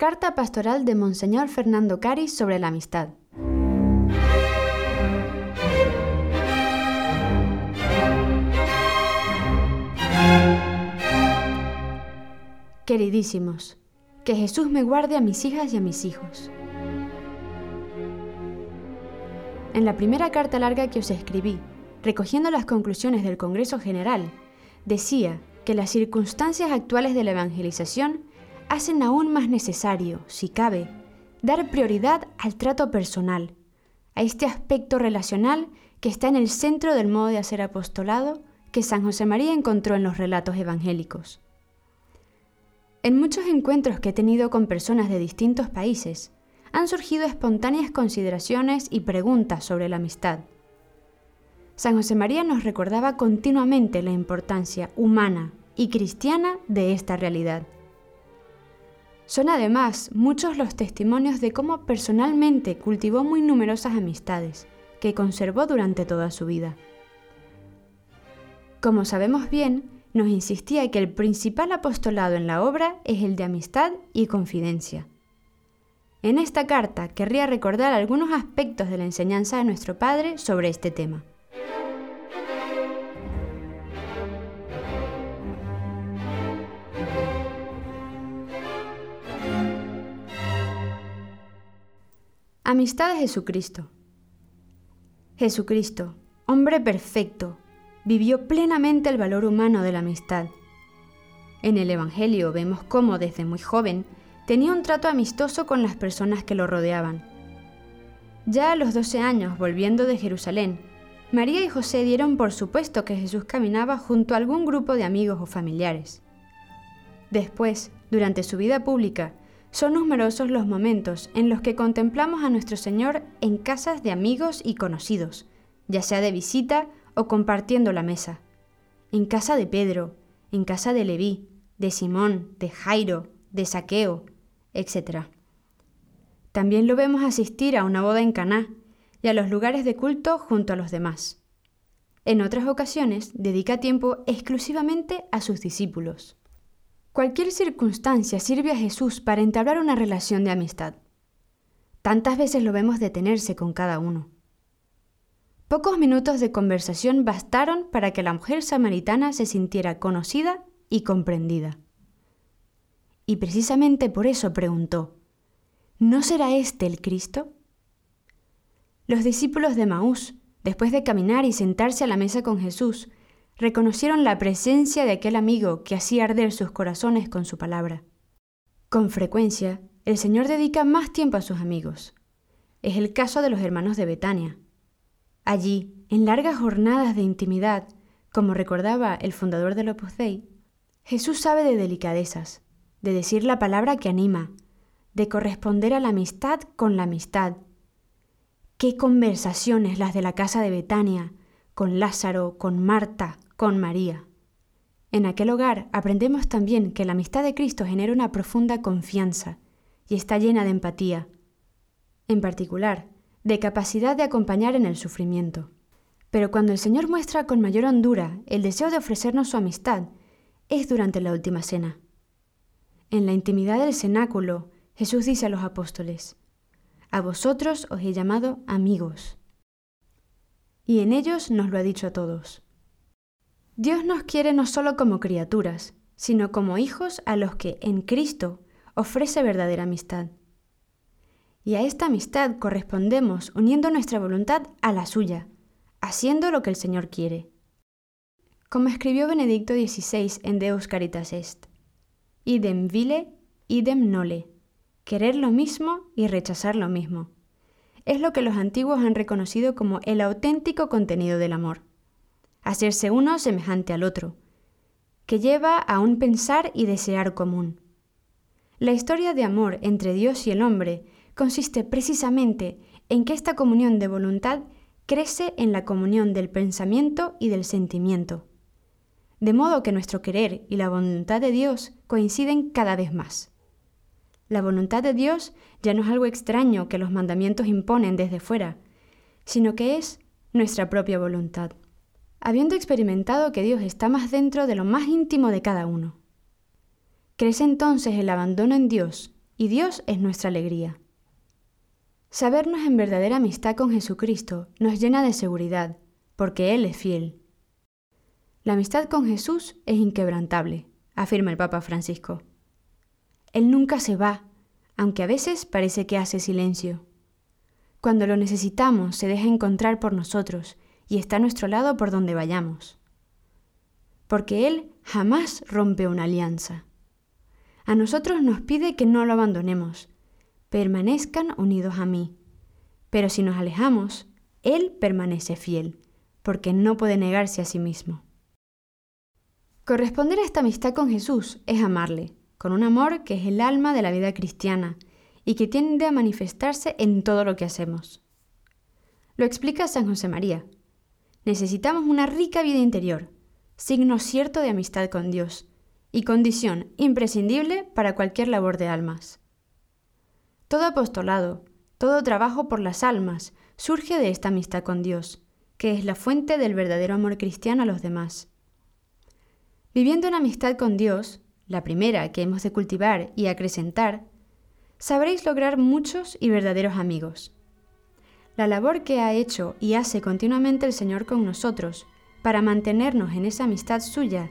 Carta pastoral de Monseñor Fernando Caris sobre la amistad. Queridísimos, que Jesús me guarde a mis hijas y a mis hijos. En la primera carta larga que os escribí, recogiendo las conclusiones del Congreso General, decía que las circunstancias actuales de la evangelización hacen aún más necesario, si cabe, dar prioridad al trato personal, a este aspecto relacional que está en el centro del modo de hacer apostolado que San José María encontró en los relatos evangélicos. En muchos encuentros que he tenido con personas de distintos países, han surgido espontáneas consideraciones y preguntas sobre la amistad. San José María nos recordaba continuamente la importancia humana y cristiana de esta realidad. Son además muchos los testimonios de cómo personalmente cultivó muy numerosas amistades, que conservó durante toda su vida. Como sabemos bien, nos insistía que el principal apostolado en la obra es el de amistad y confidencia. En esta carta querría recordar algunos aspectos de la enseñanza de nuestro Padre sobre este tema. Amistad de Jesucristo. Jesucristo, hombre perfecto, vivió plenamente el valor humano de la amistad. En el Evangelio vemos cómo desde muy joven tenía un trato amistoso con las personas que lo rodeaban. Ya a los 12 años, volviendo de Jerusalén, María y José dieron por supuesto que Jesús caminaba junto a algún grupo de amigos o familiares. Después, durante su vida pública, son numerosos los momentos en los que contemplamos a nuestro Señor en casas de amigos y conocidos, ya sea de visita o compartiendo la mesa. En casa de Pedro, en casa de Leví, de Simón, de Jairo, de Saqueo, etc. También lo vemos asistir a una boda en Caná y a los lugares de culto junto a los demás. En otras ocasiones dedica tiempo exclusivamente a sus discípulos. Cualquier circunstancia sirve a Jesús para entablar una relación de amistad. Tantas veces lo vemos detenerse con cada uno. Pocos minutos de conversación bastaron para que la mujer samaritana se sintiera conocida y comprendida. Y precisamente por eso preguntó, ¿no será este el Cristo? Los discípulos de Maús, después de caminar y sentarse a la mesa con Jesús, reconocieron la presencia de aquel amigo que hacía arder sus corazones con su palabra. Con frecuencia, el Señor dedica más tiempo a sus amigos. Es el caso de los hermanos de Betania. Allí, en largas jornadas de intimidad, como recordaba el fundador del Opus Jesús sabe de delicadezas, de decir la palabra que anima, de corresponder a la amistad con la amistad. Qué conversaciones las de la casa de Betania, con Lázaro, con Marta, con María. En aquel hogar aprendemos también que la amistad de Cristo genera una profunda confianza y está llena de empatía, en particular, de capacidad de acompañar en el sufrimiento. Pero cuando el Señor muestra con mayor hondura el deseo de ofrecernos su amistad, es durante la última cena. En la intimidad del cenáculo, Jesús dice a los apóstoles, A vosotros os he llamado amigos. Y en ellos nos lo ha dicho a todos. Dios nos quiere no solo como criaturas, sino como hijos a los que en Cristo ofrece verdadera amistad. Y a esta amistad correspondemos uniendo nuestra voluntad a la suya, haciendo lo que el Señor quiere. Como escribió Benedicto XVI en Deus Caritas Est, idem vile, idem nole, querer lo mismo y rechazar lo mismo. Es lo que los antiguos han reconocido como el auténtico contenido del amor hacerse uno semejante al otro, que lleva a un pensar y desear común. La historia de amor entre Dios y el hombre consiste precisamente en que esta comunión de voluntad crece en la comunión del pensamiento y del sentimiento, de modo que nuestro querer y la voluntad de Dios coinciden cada vez más. La voluntad de Dios ya no es algo extraño que los mandamientos imponen desde fuera, sino que es nuestra propia voluntad habiendo experimentado que Dios está más dentro de lo más íntimo de cada uno. Crece entonces el abandono en Dios y Dios es nuestra alegría. Sabernos en verdadera amistad con Jesucristo nos llena de seguridad, porque Él es fiel. La amistad con Jesús es inquebrantable, afirma el Papa Francisco. Él nunca se va, aunque a veces parece que hace silencio. Cuando lo necesitamos, se deja encontrar por nosotros y está a nuestro lado por donde vayamos. Porque Él jamás rompe una alianza. A nosotros nos pide que no lo abandonemos, permanezcan unidos a mí. Pero si nos alejamos, Él permanece fiel, porque no puede negarse a sí mismo. Corresponder a esta amistad con Jesús es amarle, con un amor que es el alma de la vida cristiana y que tiende a manifestarse en todo lo que hacemos. Lo explica San José María. Necesitamos una rica vida interior, signo cierto de amistad con Dios y condición imprescindible para cualquier labor de almas. Todo apostolado, todo trabajo por las almas surge de esta amistad con Dios, que es la fuente del verdadero amor cristiano a los demás. Viviendo en amistad con Dios, la primera que hemos de cultivar y acrecentar, sabréis lograr muchos y verdaderos amigos. La labor que ha hecho y hace continuamente el Señor con nosotros para mantenernos en esa amistad suya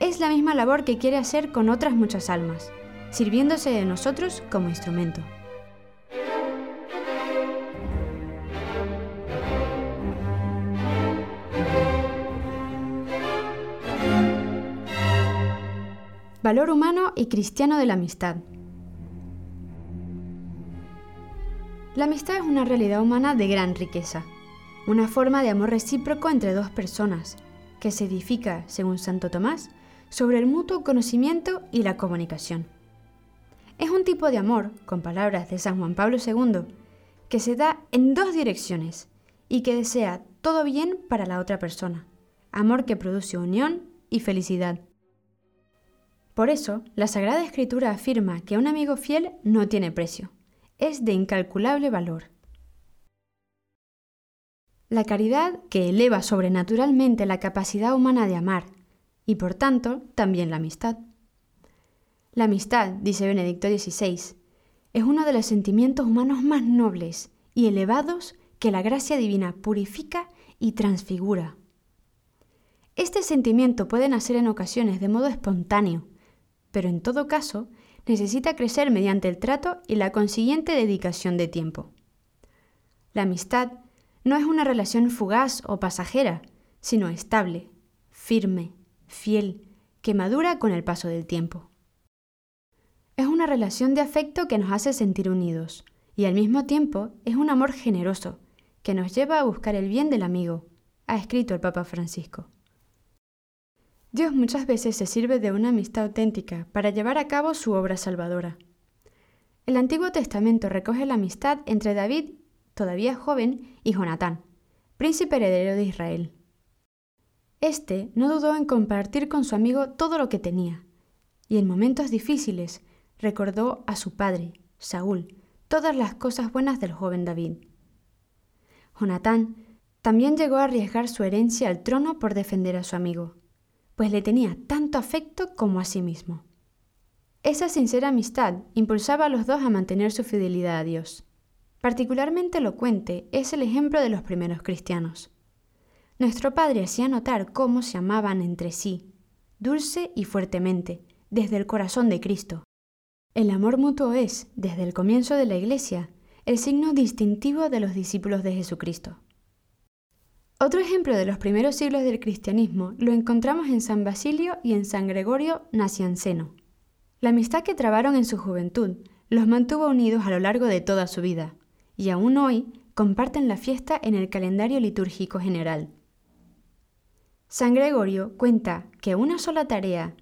es la misma labor que quiere hacer con otras muchas almas, sirviéndose de nosotros como instrumento. Valor humano y cristiano de la amistad. La amistad es una realidad humana de gran riqueza, una forma de amor recíproco entre dos personas, que se edifica, según Santo Tomás, sobre el mutuo conocimiento y la comunicación. Es un tipo de amor, con palabras de San Juan Pablo II, que se da en dos direcciones y que desea todo bien para la otra persona, amor que produce unión y felicidad. Por eso, la Sagrada Escritura afirma que un amigo fiel no tiene precio es de incalculable valor. La caridad que eleva sobrenaturalmente la capacidad humana de amar y por tanto también la amistad. La amistad, dice Benedicto XVI, es uno de los sentimientos humanos más nobles y elevados que la gracia divina purifica y transfigura. Este sentimiento puede nacer en ocasiones de modo espontáneo, pero en todo caso necesita crecer mediante el trato y la consiguiente dedicación de tiempo. La amistad no es una relación fugaz o pasajera, sino estable, firme, fiel, que madura con el paso del tiempo. Es una relación de afecto que nos hace sentir unidos, y al mismo tiempo es un amor generoso, que nos lleva a buscar el bien del amigo, ha escrito el Papa Francisco. Dios muchas veces se sirve de una amistad auténtica para llevar a cabo su obra salvadora. El Antiguo Testamento recoge la amistad entre David, todavía joven, y Jonatán, príncipe heredero de Israel. Este no dudó en compartir con su amigo todo lo que tenía, y en momentos difíciles recordó a su padre, Saúl, todas las cosas buenas del joven David. Jonatán también llegó a arriesgar su herencia al trono por defender a su amigo pues le tenía tanto afecto como a sí mismo. Esa sincera amistad impulsaba a los dos a mantener su fidelidad a Dios. Particularmente elocuente es el ejemplo de los primeros cristianos. Nuestro Padre hacía notar cómo se amaban entre sí, dulce y fuertemente, desde el corazón de Cristo. El amor mutuo es, desde el comienzo de la Iglesia, el signo distintivo de los discípulos de Jesucristo. Otro ejemplo de los primeros siglos del cristianismo lo encontramos en San Basilio y en San Gregorio Nacianceno. La amistad que trabaron en su juventud los mantuvo unidos a lo largo de toda su vida, y aún hoy comparten la fiesta en el calendario litúrgico general. San Gregorio cuenta que una sola tarea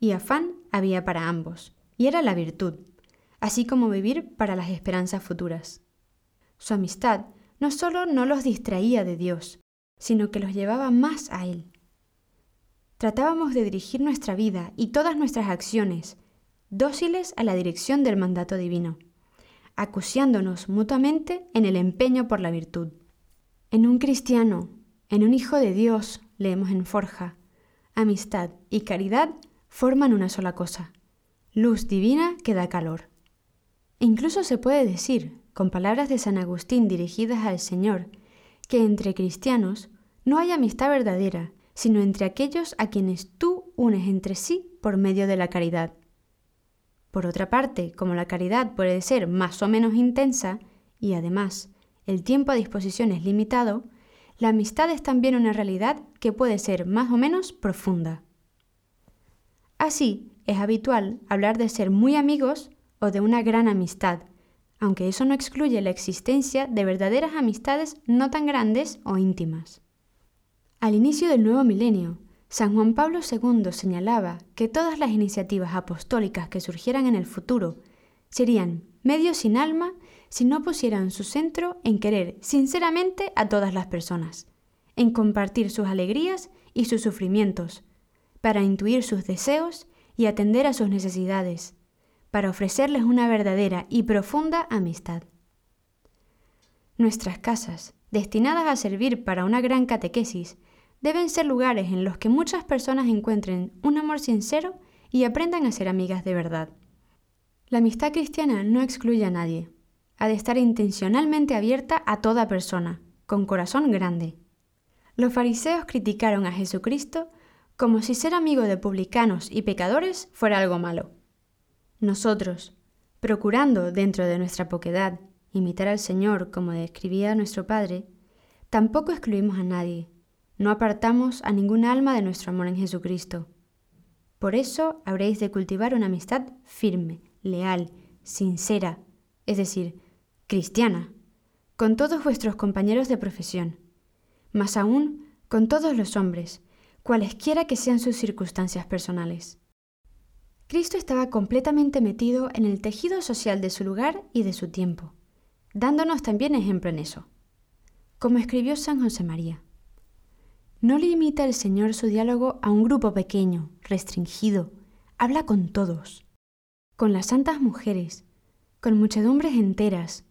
y afán había para ambos, y era la virtud, así como vivir para las esperanzas futuras. Su amistad no solo no los distraía de Dios, sino que los llevaba más a Él. Tratábamos de dirigir nuestra vida y todas nuestras acciones, dóciles a la dirección del mandato divino, acuciándonos mutuamente en el empeño por la virtud. En un cristiano, en un hijo de Dios, leemos en Forja, amistad y caridad forman una sola cosa, luz divina que da calor. incluso se puede decir, con palabras de San Agustín dirigidas al Señor, que entre cristianos no hay amistad verdadera, sino entre aquellos a quienes tú unes entre sí por medio de la caridad. Por otra parte, como la caridad puede ser más o menos intensa, y además el tiempo a disposición es limitado, la amistad es también una realidad que puede ser más o menos profunda. Así, es habitual hablar de ser muy amigos o de una gran amistad, aunque eso no excluye la existencia de verdaderas amistades no tan grandes o íntimas. Al inicio del nuevo milenio, San Juan Pablo II señalaba que todas las iniciativas apostólicas que surgieran en el futuro serían medios sin alma si no pusieran su centro en querer sinceramente a todas las personas, en compartir sus alegrías y sus sufrimientos, para intuir sus deseos y atender a sus necesidades, para ofrecerles una verdadera y profunda amistad. Nuestras casas, destinadas a servir para una gran catequesis, deben ser lugares en los que muchas personas encuentren un amor sincero y aprendan a ser amigas de verdad. La amistad cristiana no excluye a nadie, ha de estar intencionalmente abierta a toda persona, con corazón grande. Los fariseos criticaron a Jesucristo como si ser amigo de publicanos y pecadores fuera algo malo. Nosotros, procurando dentro de nuestra poquedad imitar al Señor como describía nuestro Padre, tampoco excluimos a nadie, no apartamos a ningún alma de nuestro amor en Jesucristo. Por eso habréis de cultivar una amistad firme, leal, sincera, es decir, cristiana, con todos vuestros compañeros de profesión, más aún con todos los hombres, cualesquiera que sean sus circunstancias personales. Cristo estaba completamente metido en el tejido social de su lugar y de su tiempo, dándonos también ejemplo en eso. Como escribió San José María, no limita el Señor su diálogo a un grupo pequeño, restringido, habla con todos, con las santas mujeres, con muchedumbres enteras,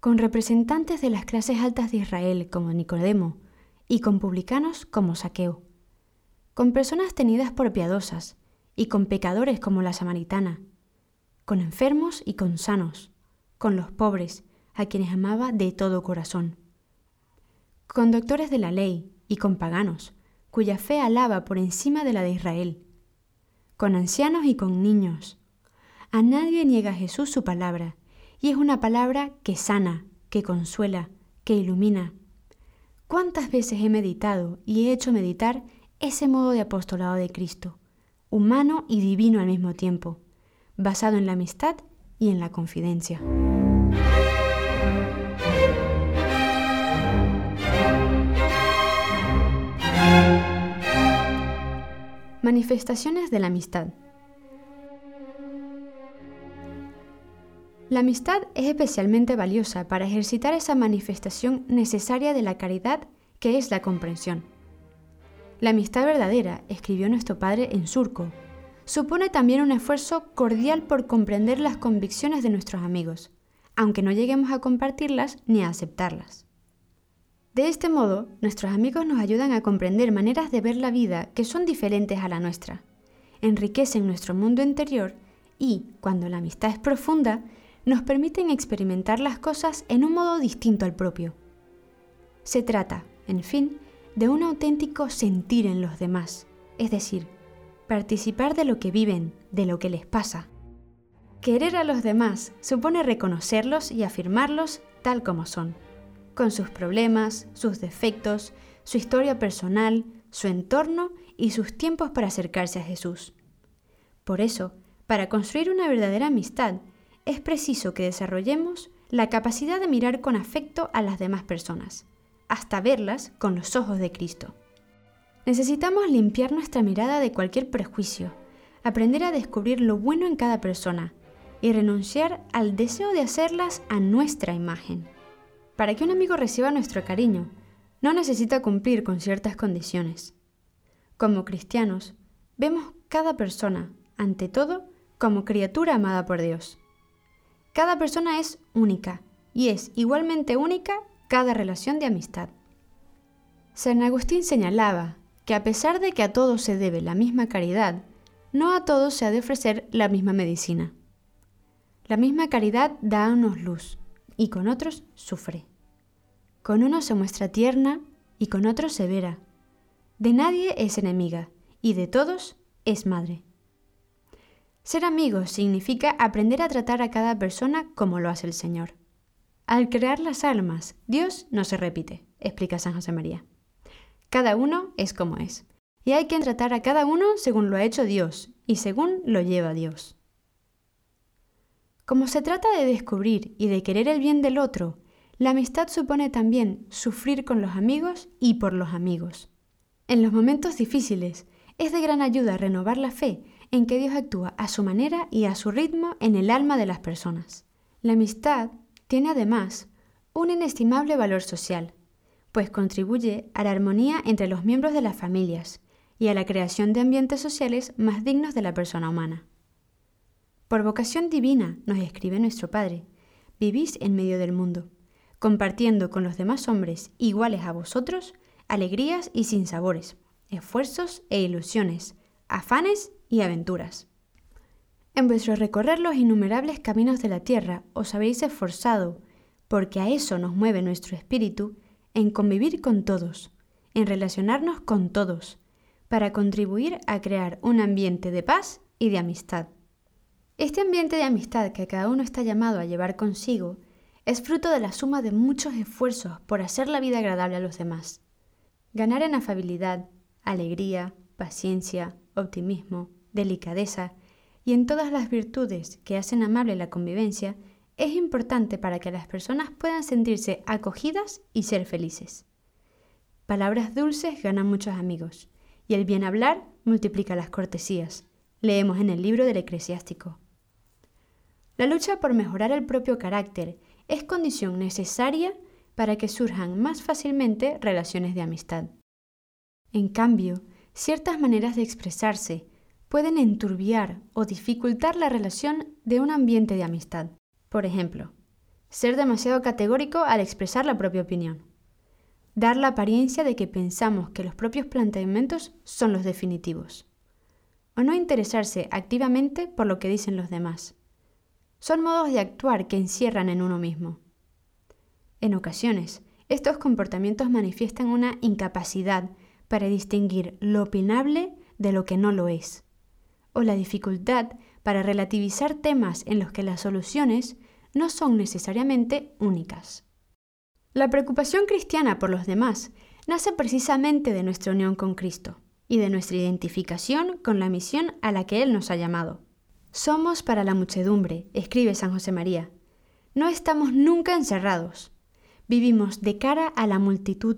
con representantes de las clases altas de Israel como Nicodemo y con publicanos como Saqueo, con personas tenidas por piadosas y con pecadores como la samaritana, con enfermos y con sanos, con los pobres, a quienes amaba de todo corazón, con doctores de la ley y con paganos, cuya fe alaba por encima de la de Israel, con ancianos y con niños. A nadie niega Jesús su palabra, y es una palabra que sana, que consuela, que ilumina. ¿Cuántas veces he meditado y he hecho meditar ese modo de apostolado de Cristo, humano y divino al mismo tiempo, basado en la amistad y en la confidencia? Manifestaciones de la amistad. La amistad es especialmente valiosa para ejercitar esa manifestación necesaria de la caridad que es la comprensión. La amistad verdadera, escribió nuestro padre en surco, supone también un esfuerzo cordial por comprender las convicciones de nuestros amigos, aunque no lleguemos a compartirlas ni a aceptarlas. De este modo, nuestros amigos nos ayudan a comprender maneras de ver la vida que son diferentes a la nuestra, enriquecen nuestro mundo interior y, cuando la amistad es profunda, nos permiten experimentar las cosas en un modo distinto al propio. Se trata, en fin, de un auténtico sentir en los demás, es decir, participar de lo que viven, de lo que les pasa. Querer a los demás supone reconocerlos y afirmarlos tal como son, con sus problemas, sus defectos, su historia personal, su entorno y sus tiempos para acercarse a Jesús. Por eso, para construir una verdadera amistad, es preciso que desarrollemos la capacidad de mirar con afecto a las demás personas, hasta verlas con los ojos de Cristo. Necesitamos limpiar nuestra mirada de cualquier prejuicio, aprender a descubrir lo bueno en cada persona y renunciar al deseo de hacerlas a nuestra imagen. Para que un amigo reciba nuestro cariño, no necesita cumplir con ciertas condiciones. Como cristianos, vemos cada persona, ante todo, como criatura amada por Dios. Cada persona es única y es igualmente única cada relación de amistad. San Agustín señalaba que a pesar de que a todos se debe la misma caridad, no a todos se ha de ofrecer la misma medicina. La misma caridad da a unos luz y con otros sufre. Con unos se muestra tierna y con otros severa. De nadie es enemiga y de todos es madre. Ser amigos significa aprender a tratar a cada persona como lo hace el Señor. Al crear las almas, Dios no se repite, explica San José María. Cada uno es como es, y hay que tratar a cada uno según lo ha hecho Dios y según lo lleva Dios. Como se trata de descubrir y de querer el bien del otro, la amistad supone también sufrir con los amigos y por los amigos. En los momentos difíciles, es de gran ayuda renovar la fe en que Dios actúa a su manera y a su ritmo en el alma de las personas. La amistad tiene además un inestimable valor social, pues contribuye a la armonía entre los miembros de las familias y a la creación de ambientes sociales más dignos de la persona humana. Por vocación divina, nos escribe nuestro Padre, vivís en medio del mundo, compartiendo con los demás hombres iguales a vosotros alegrías y sinsabores, esfuerzos e ilusiones, afanes y aventuras. En vuestro recorrer los innumerables caminos de la tierra os habéis esforzado, porque a eso nos mueve nuestro espíritu, en convivir con todos, en relacionarnos con todos, para contribuir a crear un ambiente de paz y de amistad. Este ambiente de amistad que cada uno está llamado a llevar consigo es fruto de la suma de muchos esfuerzos por hacer la vida agradable a los demás. Ganar en afabilidad, alegría, paciencia, optimismo, delicadeza y en todas las virtudes que hacen amable la convivencia, es importante para que las personas puedan sentirse acogidas y ser felices. Palabras dulces ganan muchos amigos, y el bien hablar multiplica las cortesías. Leemos en el libro del eclesiástico. La lucha por mejorar el propio carácter es condición necesaria para que surjan más fácilmente relaciones de amistad. En cambio, ciertas maneras de expresarse pueden enturbiar o dificultar la relación de un ambiente de amistad. Por ejemplo, ser demasiado categórico al expresar la propia opinión. Dar la apariencia de que pensamos que los propios planteamientos son los definitivos. O no interesarse activamente por lo que dicen los demás. Son modos de actuar que encierran en uno mismo. En ocasiones, estos comportamientos manifiestan una incapacidad para distinguir lo opinable de lo que no lo es o la dificultad para relativizar temas en los que las soluciones no son necesariamente únicas. La preocupación cristiana por los demás nace precisamente de nuestra unión con Cristo y de nuestra identificación con la misión a la que Él nos ha llamado. Somos para la muchedumbre, escribe San José María. No estamos nunca encerrados. Vivimos de cara a la multitud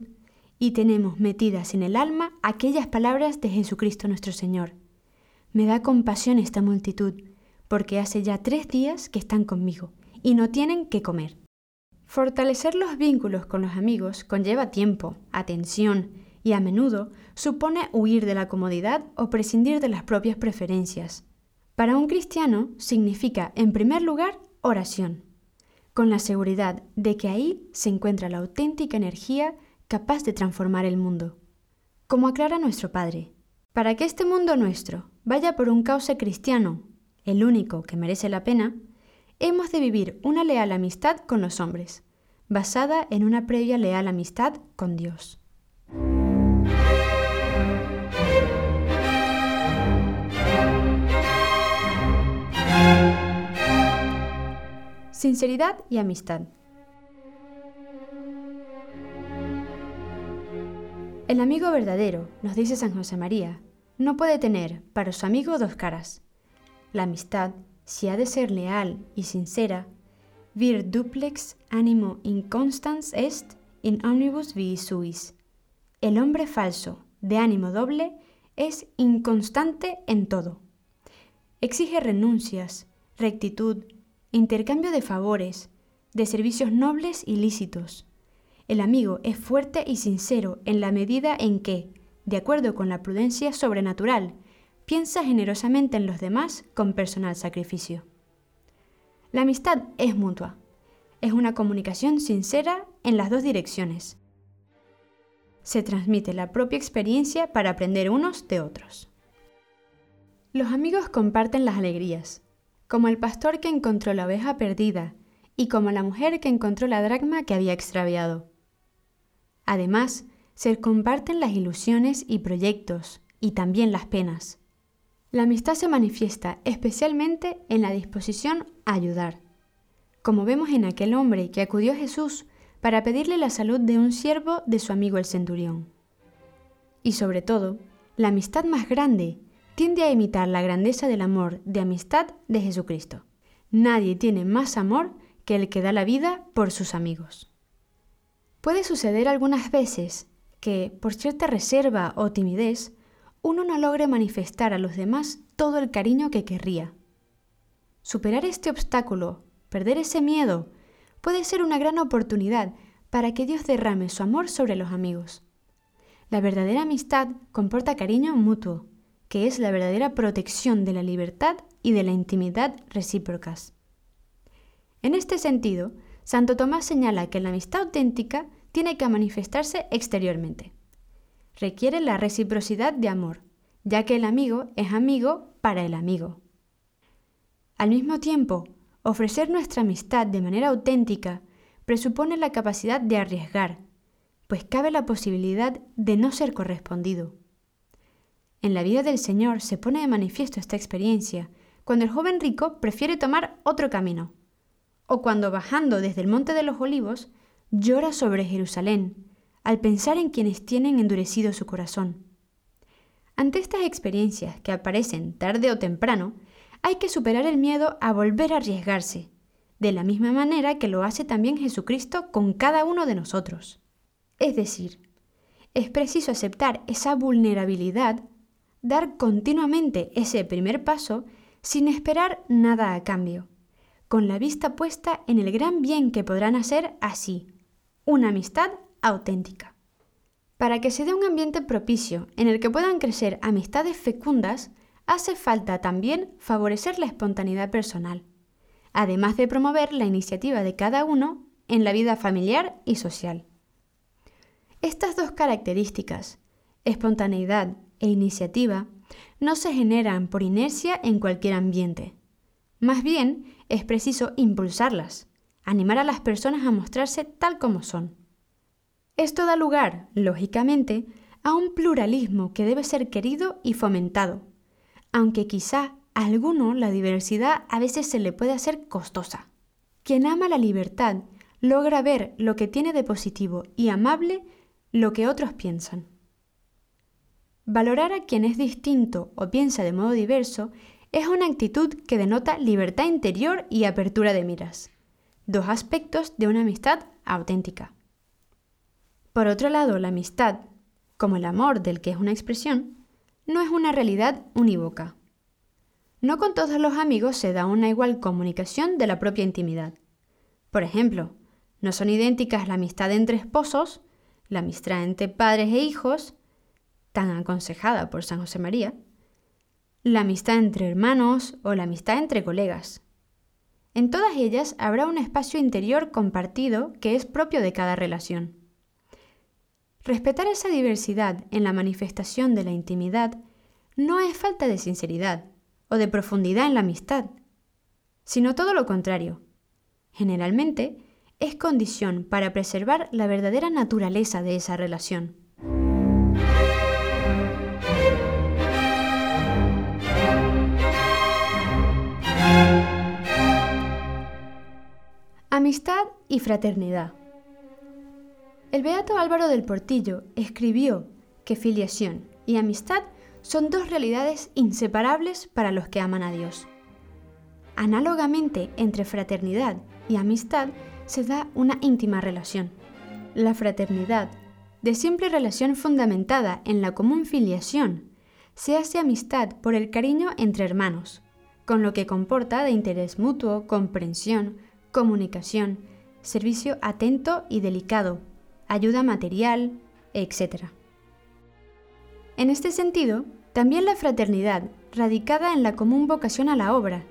y tenemos metidas en el alma aquellas palabras de Jesucristo nuestro Señor. Me da compasión esta multitud, porque hace ya tres días que están conmigo y no tienen que comer. Fortalecer los vínculos con los amigos conlleva tiempo, atención y a menudo supone huir de la comodidad o prescindir de las propias preferencias. Para un cristiano significa, en primer lugar, oración, con la seguridad de que ahí se encuentra la auténtica energía capaz de transformar el mundo. Como aclara nuestro Padre, para que este mundo nuestro vaya por un cauce cristiano, el único que merece la pena, hemos de vivir una leal amistad con los hombres, basada en una previa leal amistad con Dios. Sinceridad y amistad. El amigo verdadero, nos dice San José María, no puede tener para su amigo dos caras. La amistad, si ha de ser leal y sincera, vir duplex animo inconstans est in omnibus vi suis. El hombre falso, de ánimo doble, es inconstante en todo. Exige renuncias, rectitud, intercambio de favores, de servicios nobles y lícitos, el amigo es fuerte y sincero en la medida en que, de acuerdo con la prudencia sobrenatural, piensa generosamente en los demás con personal sacrificio. La amistad es mutua. Es una comunicación sincera en las dos direcciones. Se transmite la propia experiencia para aprender unos de otros. Los amigos comparten las alegrías. como el pastor que encontró la oveja perdida y como la mujer que encontró la dracma que había extraviado. Además, se comparten las ilusiones y proyectos, y también las penas. La amistad se manifiesta especialmente en la disposición a ayudar, como vemos en aquel hombre que acudió a Jesús para pedirle la salud de un siervo de su amigo el centurión. Y sobre todo, la amistad más grande tiende a imitar la grandeza del amor de amistad de Jesucristo. Nadie tiene más amor que el que da la vida por sus amigos. Puede suceder algunas veces que, por cierta reserva o timidez, uno no logre manifestar a los demás todo el cariño que querría. Superar este obstáculo, perder ese miedo, puede ser una gran oportunidad para que Dios derrame su amor sobre los amigos. La verdadera amistad comporta cariño mutuo, que es la verdadera protección de la libertad y de la intimidad recíprocas. En este sentido, Santo Tomás señala que la amistad auténtica tiene que manifestarse exteriormente. Requiere la reciprocidad de amor, ya que el amigo es amigo para el amigo. Al mismo tiempo, ofrecer nuestra amistad de manera auténtica presupone la capacidad de arriesgar, pues cabe la posibilidad de no ser correspondido. En la vida del Señor se pone de manifiesto esta experiencia cuando el joven rico prefiere tomar otro camino, o cuando bajando desde el Monte de los Olivos llora sobre Jerusalén, al pensar en quienes tienen endurecido su corazón. Ante estas experiencias que aparecen tarde o temprano, hay que superar el miedo a volver a arriesgarse, de la misma manera que lo hace también Jesucristo con cada uno de nosotros. Es decir, es preciso aceptar esa vulnerabilidad dar continuamente ese primer paso sin esperar nada a cambio, con la vista puesta en el gran bien que podrán hacer así, una amistad auténtica. Para que se dé un ambiente propicio en el que puedan crecer amistades fecundas, hace falta también favorecer la espontaneidad personal, además de promover la iniciativa de cada uno en la vida familiar y social. Estas dos características, espontaneidad e iniciativa no se generan por inercia en cualquier ambiente. Más bien, es preciso impulsarlas, animar a las personas a mostrarse tal como son. Esto da lugar, lógicamente, a un pluralismo que debe ser querido y fomentado, aunque quizá a alguno la diversidad a veces se le puede hacer costosa. Quien ama la libertad logra ver lo que tiene de positivo y amable lo que otros piensan. Valorar a quien es distinto o piensa de modo diverso es una actitud que denota libertad interior y apertura de miras, dos aspectos de una amistad auténtica. Por otro lado, la amistad, como el amor del que es una expresión, no es una realidad unívoca. No con todos los amigos se da una igual comunicación de la propia intimidad. Por ejemplo, no son idénticas la amistad entre esposos, la amistad entre padres e hijos, tan aconsejada por San José María, la amistad entre hermanos o la amistad entre colegas. En todas ellas habrá un espacio interior compartido que es propio de cada relación. Respetar esa diversidad en la manifestación de la intimidad no es falta de sinceridad o de profundidad en la amistad, sino todo lo contrario. Generalmente es condición para preservar la verdadera naturaleza de esa relación. Amistad y fraternidad. El beato Álvaro del Portillo escribió que filiación y amistad son dos realidades inseparables para los que aman a Dios. Análogamente, entre fraternidad y amistad se da una íntima relación. La fraternidad, de simple relación fundamentada en la común filiación, se hace amistad por el cariño entre hermanos, con lo que comporta de interés mutuo, comprensión, comunicación, servicio atento y delicado, ayuda material, etc. En este sentido, también la fraternidad, radicada en la común vocación a la obra,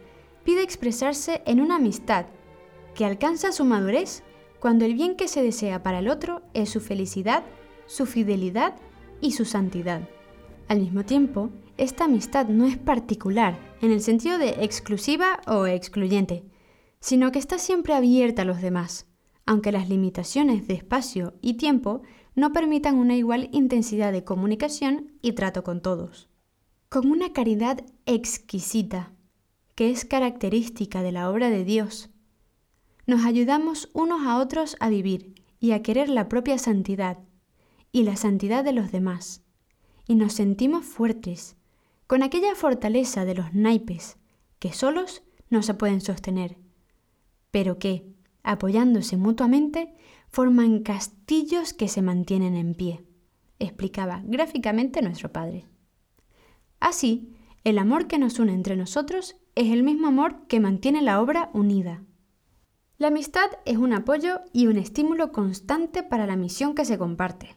pide expresarse en una amistad que alcanza su madurez cuando el bien que se desea para el otro es su felicidad, su fidelidad y su santidad. Al mismo tiempo, esta amistad no es particular en el sentido de exclusiva o excluyente, sino que está siempre abierta a los demás, aunque las limitaciones de espacio y tiempo no permitan una igual intensidad de comunicación y trato con todos. Con una caridad exquisita, que es característica de la obra de Dios, nos ayudamos unos a otros a vivir y a querer la propia santidad y la santidad de los demás, y nos sentimos fuertes, con aquella fortaleza de los naipes que solos no se pueden sostener, pero que, apoyándose mutuamente, forman castillos que se mantienen en pie, explicaba gráficamente nuestro padre. Así, el amor que nos une entre nosotros es el mismo amor que mantiene la obra unida. La amistad es un apoyo y un estímulo constante para la misión que se comparte.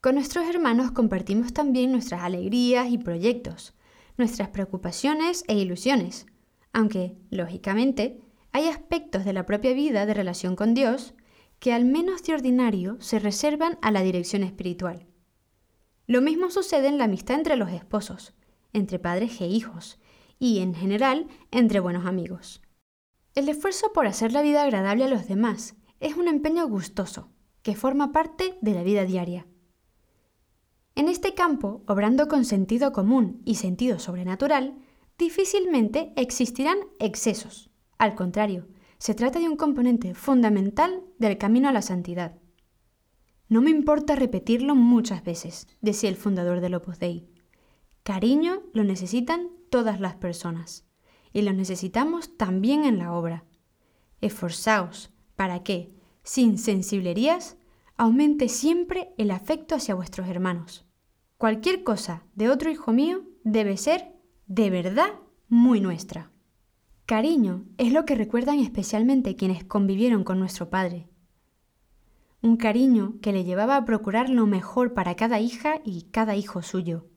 Con nuestros hermanos compartimos también nuestras alegrías y proyectos, nuestras preocupaciones e ilusiones, aunque, lógicamente, hay aspectos de la propia vida de relación con Dios que al menos de ordinario se reservan a la dirección espiritual. Lo mismo sucede en la amistad entre los esposos, entre padres e hijos, y en general entre buenos amigos. El esfuerzo por hacer la vida agradable a los demás es un empeño gustoso, que forma parte de la vida diaria. En este campo, obrando con sentido común y sentido sobrenatural, difícilmente existirán excesos. Al contrario, se trata de un componente fundamental del camino a la santidad. No me importa repetirlo muchas veces, decía el fundador del Opus Dei. Cariño lo necesitan todas las personas, y lo necesitamos también en la obra. Esforzaos para que, sin sensiblerías, aumente siempre el afecto hacia vuestros hermanos. Cualquier cosa de otro hijo mío debe ser, de verdad, muy nuestra. Cariño es lo que recuerdan especialmente quienes convivieron con nuestro padre. Un cariño que le llevaba a procurar lo mejor para cada hija y cada hijo suyo,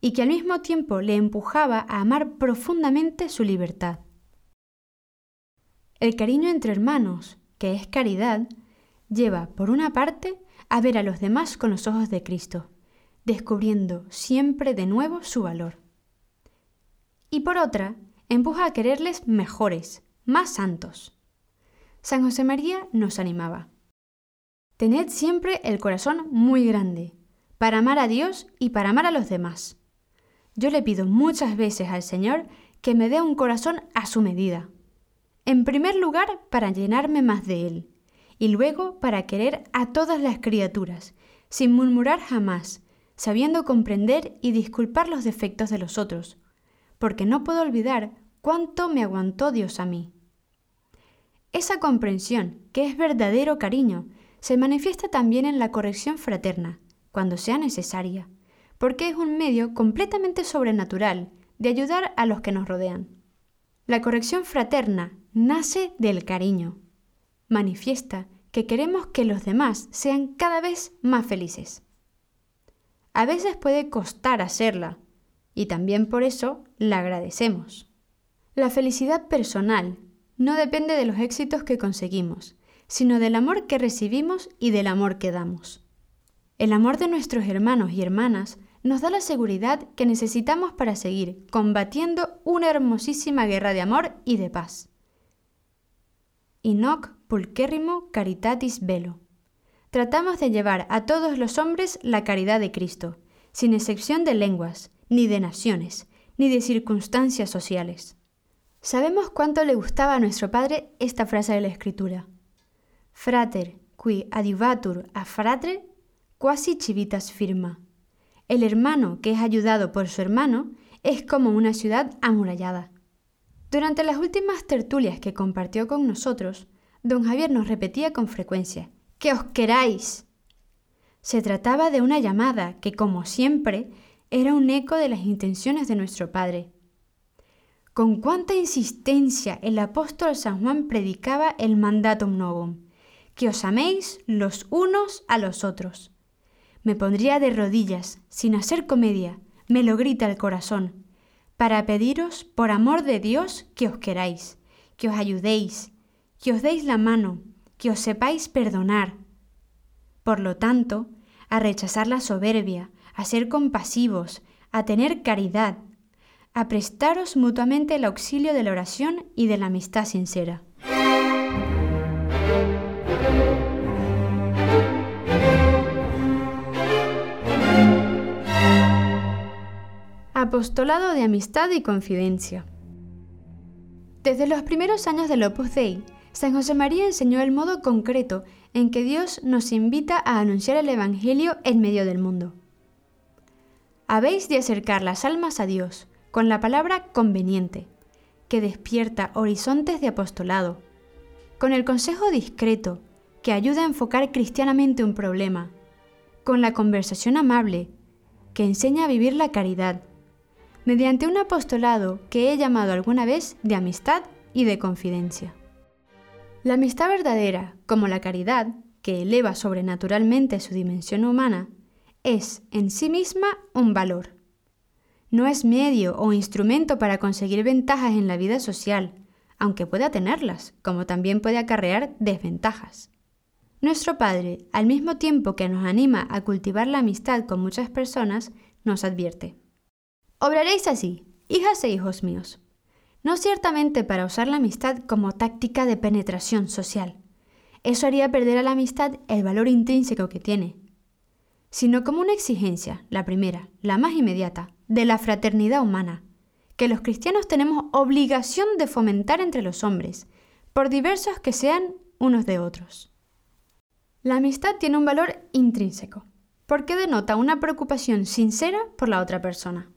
y que al mismo tiempo le empujaba a amar profundamente su libertad. El cariño entre hermanos, que es caridad, lleva, por una parte, a ver a los demás con los ojos de Cristo, descubriendo siempre de nuevo su valor. Y por otra, empuja a quererles mejores, más santos. San José María nos animaba. Tened siempre el corazón muy grande, para amar a Dios y para amar a los demás. Yo le pido muchas veces al Señor que me dé un corazón a su medida. En primer lugar, para llenarme más de Él, y luego para querer a todas las criaturas, sin murmurar jamás, sabiendo comprender y disculpar los defectos de los otros, porque no puedo olvidar cuánto me aguantó Dios a mí. Esa comprensión, que es verdadero cariño, se manifiesta también en la corrección fraterna, cuando sea necesaria, porque es un medio completamente sobrenatural de ayudar a los que nos rodean. La corrección fraterna nace del cariño. Manifiesta que queremos que los demás sean cada vez más felices. A veces puede costar hacerla, y también por eso la agradecemos. La felicidad personal no depende de los éxitos que conseguimos, sino del amor que recibimos y del amor que damos. El amor de nuestros hermanos y hermanas nos da la seguridad que necesitamos para seguir combatiendo una hermosísima guerra de amor y de paz. Inoc pulquérrimo caritatis velo. Tratamos de llevar a todos los hombres la caridad de Cristo, sin excepción de lenguas, ni de naciones, ni de circunstancias sociales. Sabemos cuánto le gustaba a nuestro padre esta frase de la Escritura. Frater, qui adivatur a fratre, quasi civitas firma. El hermano que es ayudado por su hermano es como una ciudad amurallada. Durante las últimas tertulias que compartió con nosotros, don Javier nos repetía con frecuencia, ¡Que os queráis! Se trataba de una llamada que, como siempre, era un eco de las intenciones de nuestro Padre. Con cuánta insistencia el apóstol San Juan predicaba el mandatum novum, que os améis los unos a los otros. Me pondría de rodillas, sin hacer comedia, me lo grita el corazón, para pediros, por amor de Dios, que os queráis, que os ayudéis, que os deis la mano, que os sepáis perdonar. Por lo tanto, a rechazar la soberbia, a ser compasivos, a tener caridad, a prestaros mutuamente el auxilio de la oración y de la amistad sincera. Apostolado de amistad y confidencia. Desde los primeros años del Opus Dei, San José María enseñó el modo concreto en que Dios nos invita a anunciar el Evangelio en medio del mundo. Habéis de acercar las almas a Dios con la palabra conveniente, que despierta horizontes de apostolado, con el consejo discreto, que ayuda a enfocar cristianamente un problema, con la conversación amable, que enseña a vivir la caridad, mediante un apostolado que he llamado alguna vez de amistad y de confidencia. La amistad verdadera, como la caridad, que eleva sobrenaturalmente su dimensión humana, es en sí misma un valor. No es medio o instrumento para conseguir ventajas en la vida social, aunque pueda tenerlas, como también puede acarrear desventajas. Nuestro Padre, al mismo tiempo que nos anima a cultivar la amistad con muchas personas, nos advierte. Obraréis así, hijas e hijos míos, no ciertamente para usar la amistad como táctica de penetración social. Eso haría perder a la amistad el valor intrínseco que tiene, sino como una exigencia, la primera, la más inmediata, de la fraternidad humana, que los cristianos tenemos obligación de fomentar entre los hombres, por diversos que sean unos de otros. La amistad tiene un valor intrínseco, porque denota una preocupación sincera por la otra persona.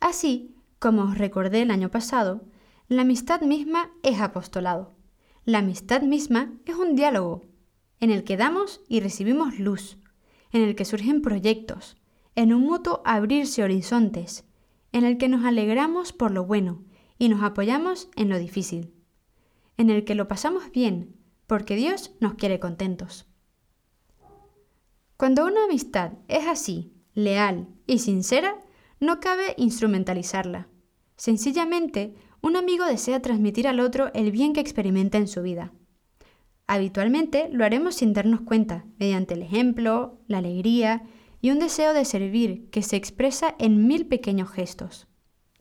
Así, como os recordé el año pasado, la amistad misma es apostolado. La amistad misma es un diálogo en el que damos y recibimos luz, en el que surgen proyectos, en un mutuo abrirse horizontes, en el que nos alegramos por lo bueno y nos apoyamos en lo difícil, en el que lo pasamos bien, porque Dios nos quiere contentos. Cuando una amistad es así, leal y sincera, no cabe instrumentalizarla. Sencillamente, un amigo desea transmitir al otro el bien que experimenta en su vida. Habitualmente lo haremos sin darnos cuenta, mediante el ejemplo, la alegría y un deseo de servir que se expresa en mil pequeños gestos.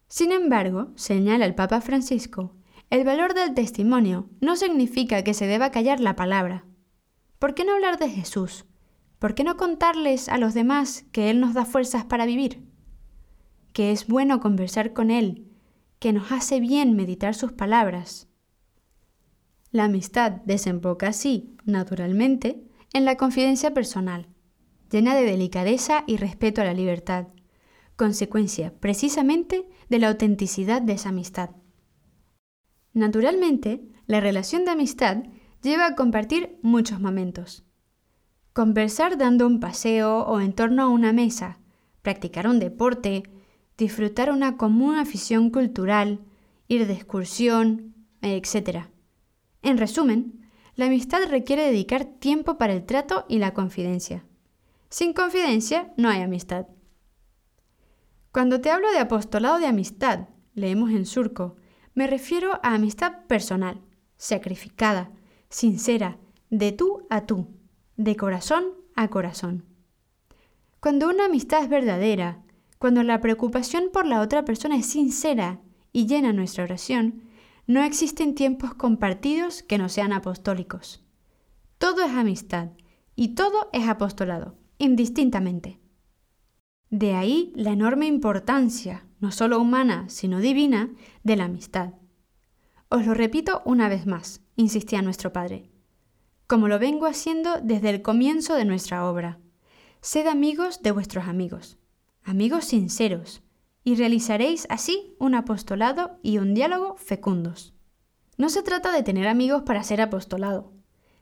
Sin embargo, señala el Papa Francisco, el valor del testimonio no significa que se deba callar la palabra. ¿Por qué no hablar de Jesús? ¿Por qué no contarles a los demás que Él nos da fuerzas para vivir? que es bueno conversar con Él, que nos hace bien meditar sus palabras. La amistad desemboca así, naturalmente, en la confidencia personal, llena de delicadeza y respeto a la libertad, consecuencia precisamente de la autenticidad de esa amistad. Naturalmente, la relación de amistad lleva a compartir muchos momentos. Conversar dando un paseo o en torno a una mesa, practicar un deporte, disfrutar una común afición cultural, ir de excursión, etc. En resumen, la amistad requiere dedicar tiempo para el trato y la confidencia. Sin confidencia no hay amistad. Cuando te hablo de apostolado de amistad, leemos en surco, me refiero a amistad personal, sacrificada, sincera, de tú a tú, de corazón a corazón. Cuando una amistad es verdadera, cuando la preocupación por la otra persona es sincera y llena nuestra oración, no existen tiempos compartidos que no sean apostólicos. Todo es amistad y todo es apostolado, indistintamente. De ahí la enorme importancia, no solo humana, sino divina, de la amistad. Os lo repito una vez más, insistía nuestro Padre, como lo vengo haciendo desde el comienzo de nuestra obra. Sed amigos de vuestros amigos amigos sinceros, y realizaréis así un apostolado y un diálogo fecundos. No se trata de tener amigos para ser apostolado,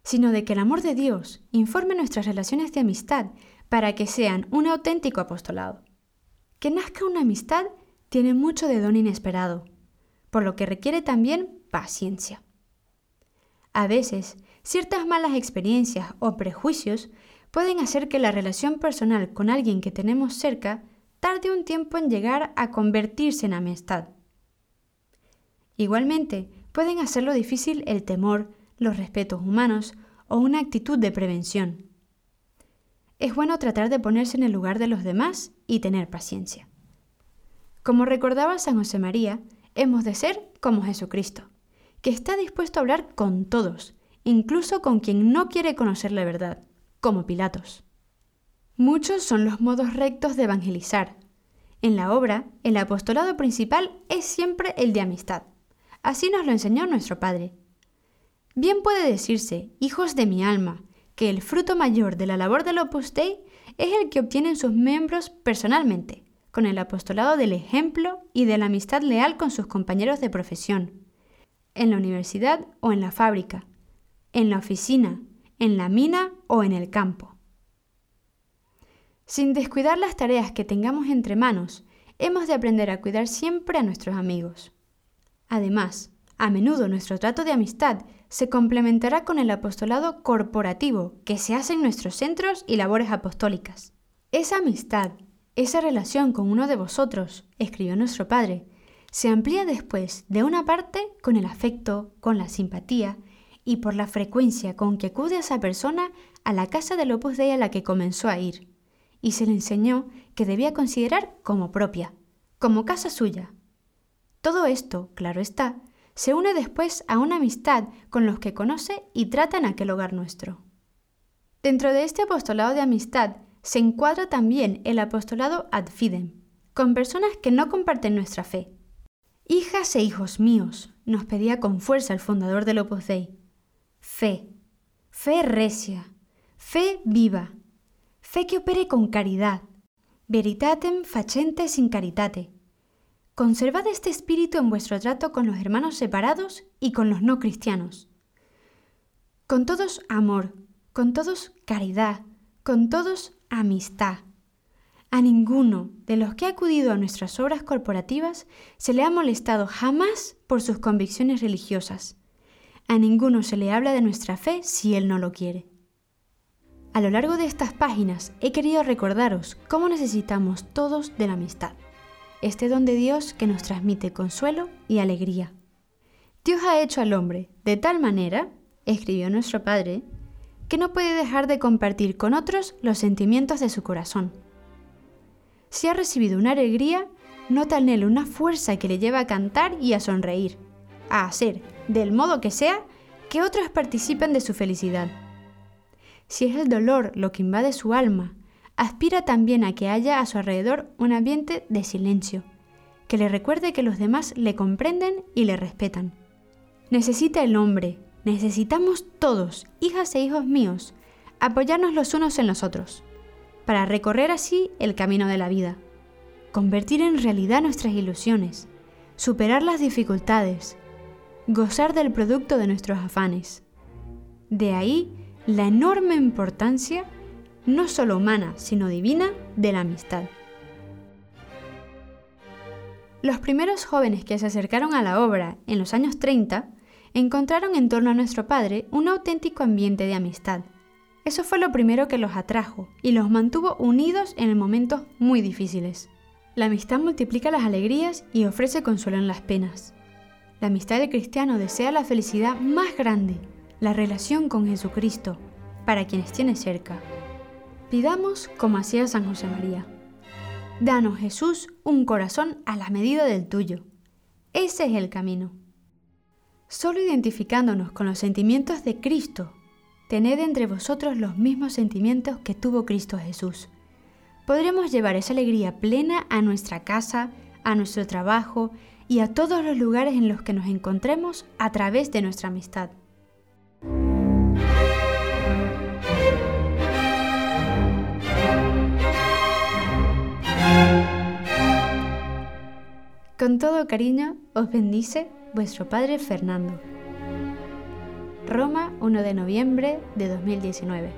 sino de que el amor de Dios informe nuestras relaciones de amistad para que sean un auténtico apostolado. Que nazca una amistad tiene mucho de don inesperado, por lo que requiere también paciencia. A veces, ciertas malas experiencias o prejuicios pueden hacer que la relación personal con alguien que tenemos cerca tarde un tiempo en llegar a convertirse en amistad. Igualmente, pueden hacerlo difícil el temor, los respetos humanos o una actitud de prevención. Es bueno tratar de ponerse en el lugar de los demás y tener paciencia. Como recordaba San José María, hemos de ser como Jesucristo, que está dispuesto a hablar con todos, incluso con quien no quiere conocer la verdad, como Pilatos. Muchos son los modos rectos de evangelizar. En la obra, el apostolado principal es siempre el de amistad. Así nos lo enseñó nuestro Padre. Bien puede decirse, hijos de mi alma, que el fruto mayor de la labor del Opus Dei es el que obtienen sus miembros personalmente, con el apostolado del ejemplo y de la amistad leal con sus compañeros de profesión, en la universidad o en la fábrica, en la oficina, en la mina o en el campo. Sin descuidar las tareas que tengamos entre manos, hemos de aprender a cuidar siempre a nuestros amigos. Además, a menudo nuestro trato de amistad se complementará con el apostolado corporativo que se hace en nuestros centros y labores apostólicas. Esa amistad, esa relación con uno de vosotros, escribió nuestro Padre, se amplía después, de una parte, con el afecto, con la simpatía y por la frecuencia con que acude esa persona a la casa del Opus Dei a la que comenzó a ir, y se le enseñó que debía considerar como propia, como casa suya. Todo esto, claro está, se une después a una amistad con los que conoce y trata en aquel hogar nuestro. Dentro de este apostolado de amistad se encuadra también el apostolado ad fidem, con personas que no comparten nuestra fe. Hijas e hijos míos, nos pedía con fuerza el fundador del Opus Dei. Fe, fe recia, fe viva, fe que opere con caridad, veritatem facente sin caritate, Conservad este espíritu en vuestro trato con los hermanos separados y con los no cristianos. Con todos amor, con todos caridad, con todos amistad. A ninguno de los que ha acudido a nuestras obras corporativas se le ha molestado jamás por sus convicciones religiosas. A ninguno se le habla de nuestra fe si él no lo quiere. A lo largo de estas páginas he querido recordaros cómo necesitamos todos de la amistad este don de Dios que nos transmite consuelo y alegría. Dios ha hecho al hombre de tal manera, escribió nuestro Padre, que no puede dejar de compartir con otros los sentimientos de su corazón. Si ha recibido una alegría, nota en él una fuerza que le lleva a cantar y a sonreír, a hacer, del modo que sea, que otros participen de su felicidad. Si es el dolor lo que invade su alma, aspira también a que haya a su alrededor un ambiente de silencio, que le recuerde que los demás le comprenden y le respetan. Necesita el hombre, necesitamos todos, hijas e hijos míos, apoyarnos los unos en los otros, para recorrer así el camino de la vida, convertir en realidad nuestras ilusiones, superar las dificultades, gozar del producto de nuestros afanes. De ahí la enorme importancia no solo humana, sino divina, de la amistad. Los primeros jóvenes que se acercaron a la obra en los años 30 encontraron en torno a nuestro Padre un auténtico ambiente de amistad. Eso fue lo primero que los atrajo y los mantuvo unidos en momentos muy difíciles. La amistad multiplica las alegrías y ofrece consuelo en las penas. La amistad del cristiano desea la felicidad más grande, la relación con Jesucristo, para quienes tiene cerca. Pidamos como hacía San José María. Danos Jesús un corazón a la medida del tuyo. Ese es el camino. Solo identificándonos con los sentimientos de Cristo, tened entre vosotros los mismos sentimientos que tuvo Cristo Jesús. Podremos llevar esa alegría plena a nuestra casa, a nuestro trabajo y a todos los lugares en los que nos encontremos a través de nuestra amistad. Con todo cariño os bendice vuestro Padre Fernando. Roma, 1 de noviembre de 2019.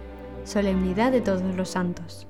Solemnidad de todos los santos.